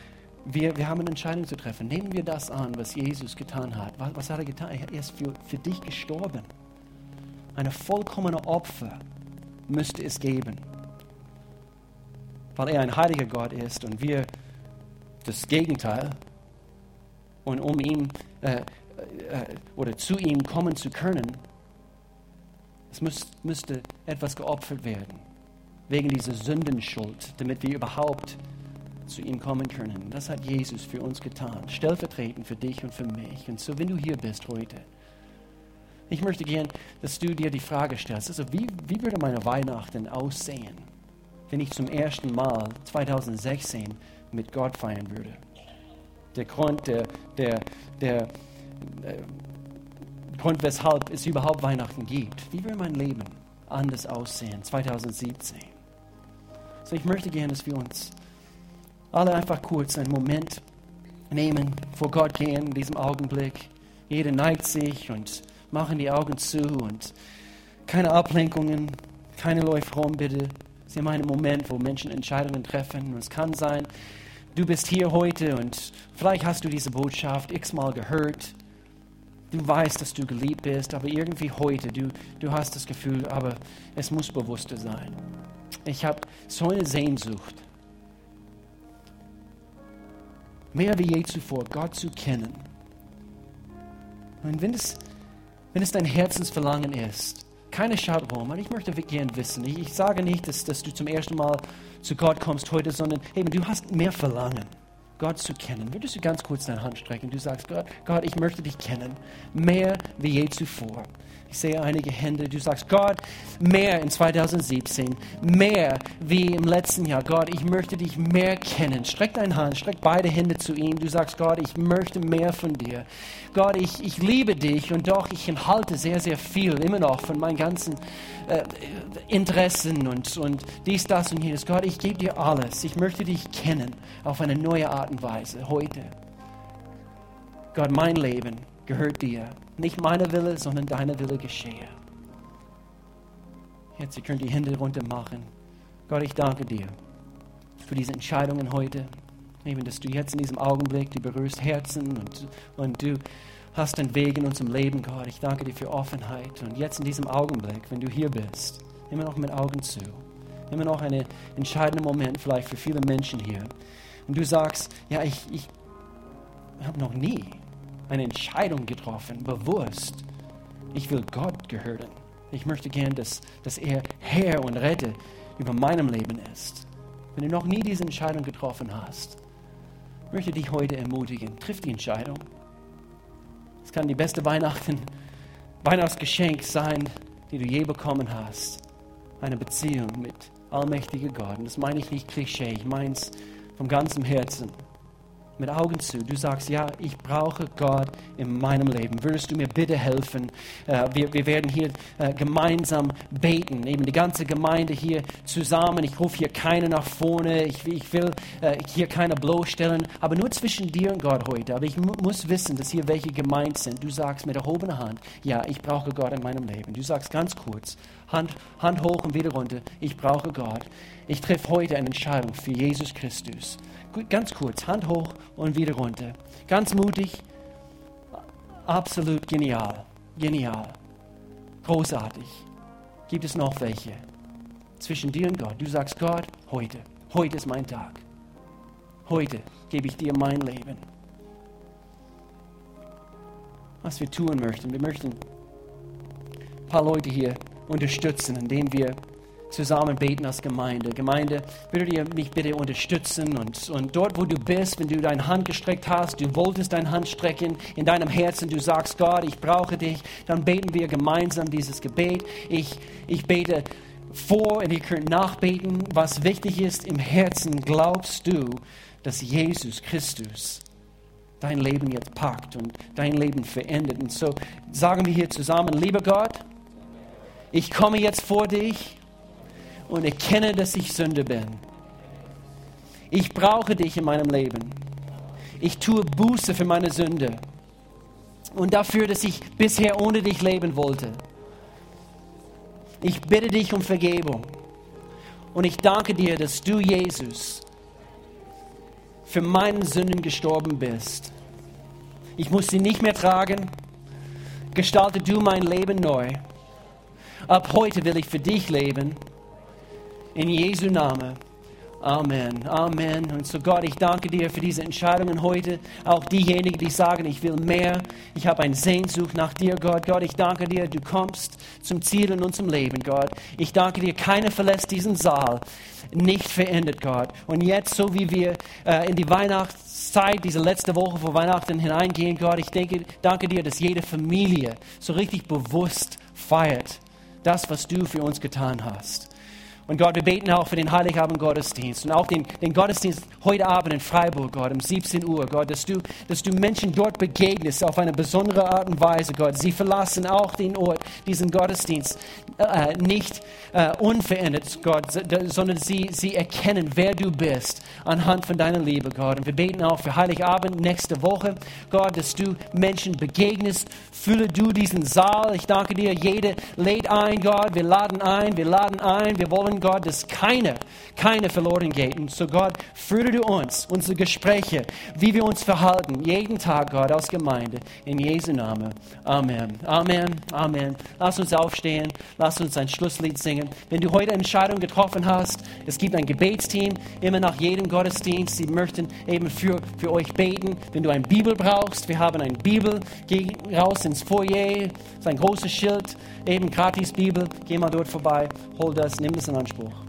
wir, wir haben eine Entscheidung zu treffen. Nehmen wir das an, was Jesus getan hat. Was, was hat er getan? Er ist für, für dich gestorben. Eine vollkommene Opfer müsste es geben. Weil er ein heiliger Gott ist und wir das Gegenteil. Und um ihm äh, äh, oder zu ihm kommen zu können, es müß, müsste etwas geopfert werden, wegen dieser Sündenschuld, damit wir überhaupt zu ihm kommen können. Das hat Jesus für uns getan, stellvertretend für dich und für mich. Und so, wenn du hier bist heute, ich möchte gern, dass du dir die Frage stellst, also wie, wie würde meine Weihnachten aussehen, wenn ich zum ersten Mal 2016 mit Gott feiern würde? Der Grund, der, der, der äh, Grund, weshalb es überhaupt Weihnachten gibt. Wie will mein Leben anders aussehen 2017? So, ich möchte gerne, dass wir uns alle einfach kurz einen Moment nehmen, vor Gott gehen in diesem Augenblick. Jeder neigt sich und machen die Augen zu und keine Ablenkungen, keine läuft rum, bitte. Sie haben einen Moment, wo Menschen Entscheidungen treffen. Und es kann sein, du bist hier heute und vielleicht hast du diese Botschaft x-mal gehört Du weißt, dass du geliebt bist, aber irgendwie heute, du, du hast das Gefühl, aber es muss bewusster sein. Ich habe so eine Sehnsucht, mehr wie je zuvor, Gott zu kennen. Und wenn es, wenn es dein Herzensverlangen ist, keine schaut rum, und ich möchte gerne wissen, ich, ich sage nicht, dass, dass du zum ersten Mal zu Gott kommst heute, sondern eben, du hast mehr Verlangen. Gott zu kennen. Würdest du ganz kurz deine Hand strecken? Du sagst, Gott, Gott, ich möchte dich kennen, mehr wie je zuvor. Ich sehe einige Hände. Du sagst, Gott, mehr in 2017, mehr wie im letzten Jahr. Gott, ich möchte dich mehr kennen. Streck deine Hand, streck beide Hände zu ihm. Du sagst, Gott, ich möchte mehr von dir. Gott, ich, ich liebe dich und doch, ich enthalte sehr, sehr viel immer noch von meinen ganzen äh, Interessen und, und dies, das und jenes. Gott, ich gebe dir alles. Ich möchte dich kennen auf eine neue Art und Weise heute. Gott, mein Leben gehört dir. Nicht meine Wille, sondern deine Wille geschehe. Jetzt, ihr könnt die Hände runter machen. Gott, ich danke dir für diese Entscheidungen heute. Eben, dass du jetzt in diesem Augenblick, du berührst Herzen und, und du hast einen Weg in unserem Leben, Gott. Ich danke dir für Offenheit. Und jetzt in diesem Augenblick, wenn du hier bist, immer noch mit Augen zu, immer noch ein entscheidender Moment vielleicht für viele Menschen hier. Und du sagst, ja, ich, ich habe noch nie eine Entscheidung getroffen, bewusst. Ich will Gott gehören. Ich möchte gern, dass, dass er Herr und Retter über meinem Leben ist. Wenn du noch nie diese Entscheidung getroffen hast, möchte dich heute ermutigen. Triff die Entscheidung. Es kann die beste Weihnachten, Weihnachtsgeschenk sein, die du je bekommen hast. Eine Beziehung mit allmächtiger Gott. Und das meine ich nicht Klischee, ich meine es vom ganzen Herzen mit Augen zu. Du sagst, ja, ich brauche Gott in meinem Leben. Würdest du mir bitte helfen? Äh, wir, wir werden hier äh, gemeinsam beten, eben die ganze Gemeinde hier zusammen. Ich rufe hier keinen nach vorne. Ich, ich will äh, hier keine bloßstellen, aber nur zwischen dir und Gott heute. Aber ich mu muss wissen, dass hier welche gemeint sind. Du sagst mit erhobener Hand, ja, ich brauche Gott in meinem Leben. Du sagst ganz kurz, Hand, Hand hoch und wieder runter, ich brauche Gott. Ich treffe heute eine Entscheidung für Jesus Christus ganz kurz, Hand hoch und wieder runter. Ganz mutig, absolut genial, genial, großartig. Gibt es noch welche? Zwischen dir und Gott. Du sagst, Gott, heute, heute ist mein Tag. Heute gebe ich dir mein Leben. Was wir tun möchten, wir möchten ein paar Leute hier unterstützen, indem wir zusammen beten als Gemeinde. Gemeinde, würdet ihr mich bitte unterstützen und, und dort, wo du bist, wenn du deine Hand gestreckt hast, du wolltest deine Hand strecken in deinem Herzen, du sagst, Gott, ich brauche dich, dann beten wir gemeinsam dieses Gebet. Ich, ich bete vor und ihr könnt nachbeten, was wichtig ist im Herzen. Glaubst du, dass Jesus Christus dein Leben jetzt packt und dein Leben verändert? Und so sagen wir hier zusammen, lieber Gott, ich komme jetzt vor dich und erkenne, dass ich Sünde bin. Ich brauche dich in meinem Leben. Ich tue Buße für meine Sünde und dafür, dass ich bisher ohne dich leben wollte. Ich bitte dich um Vergebung und ich danke dir, dass du, Jesus, für meinen Sünden gestorben bist. Ich muss sie nicht mehr tragen. Gestalte du mein Leben neu. Ab heute will ich für dich leben in Jesu Namen. Amen. Amen. Und so Gott, ich danke dir für diese Entscheidungen heute. Auch diejenigen, die sagen, ich will mehr. Ich habe eine Sehnsucht nach dir, Gott. Gott, ich danke dir, du kommst zum Ziel in unserem Leben, Gott. Ich danke dir, keiner verlässt diesen Saal. Nicht verändert, Gott. Und jetzt, so wie wir äh, in die Weihnachtszeit, diese letzte Woche vor Weihnachten hineingehen, Gott, ich denke, danke dir, dass jede Familie so richtig bewusst feiert. Das, was du für uns getan hast. Und Gott, wir beten auch für den Heiligabend Gottesdienst und auch den, den Gottesdienst heute Abend in Freiburg, Gott, um 17 Uhr, Gott, dass du, dass du Menschen dort begegnest auf eine besondere Art und Weise, Gott. Sie verlassen auch den Ort, diesen Gottesdienst, äh, nicht äh, unverändert, Gott, sondern sie, sie erkennen, wer du bist anhand von deiner Liebe, Gott. Und wir beten auch für Heiligabend nächste Woche, Gott, dass du Menschen begegnest. Fülle du diesen Saal. Ich danke dir. Jede lädt ein, Gott. Wir laden ein, wir laden ein. Wir wollen Gott, dass keine, keine verloren geht. Und so Gott, führe du uns, unsere Gespräche, wie wir uns verhalten, jeden Tag, Gott, als Gemeinde. In Jesu Namen. Amen. Amen. Amen. Lass uns aufstehen. Lass uns ein Schlusslied singen. Wenn du heute eine Entscheidung getroffen hast, es gibt ein Gebetsteam, immer nach jedem Gottesdienst. Sie möchten eben für, für euch beten. Wenn du eine Bibel brauchst, wir haben eine Bibel. Geh raus ins Foyer. Das ist ein großes Schild eben gratis Bibel, geh mal dort vorbei, hol das, nimm das in Anspruch.